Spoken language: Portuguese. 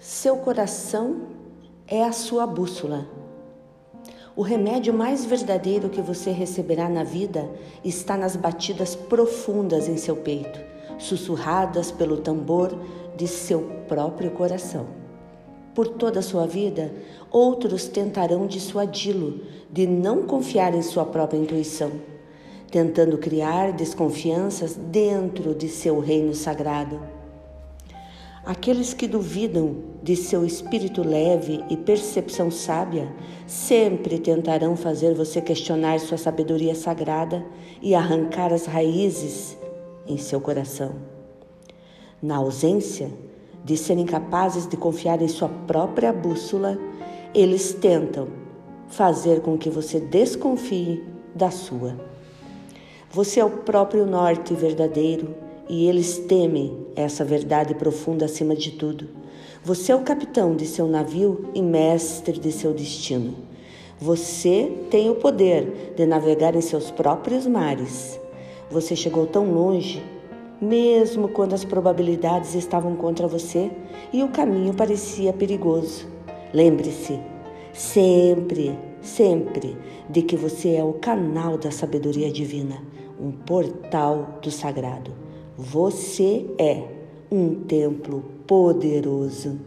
Seu coração é a sua bússola. O remédio mais verdadeiro que você receberá na vida está nas batidas profundas em seu peito, sussurradas pelo tambor de seu próprio coração. Por toda a sua vida, outros tentarão dissuadi-lo de não confiar em sua própria intuição, tentando criar desconfianças dentro de seu reino sagrado. Aqueles que duvidam de seu espírito leve e percepção sábia sempre tentarão fazer você questionar sua sabedoria sagrada e arrancar as raízes em seu coração. Na ausência de serem capazes de confiar em sua própria bússola, eles tentam fazer com que você desconfie da sua. Você é o próprio norte verdadeiro e eles temem essa verdade profunda acima de tudo. Você é o capitão de seu navio e mestre de seu destino. Você tem o poder de navegar em seus próprios mares. Você chegou tão longe, mesmo quando as probabilidades estavam contra você e o caminho parecia perigoso. Lembre-se, sempre, sempre, de que você é o canal da sabedoria divina, um portal do sagrado. Você é um templo poderoso.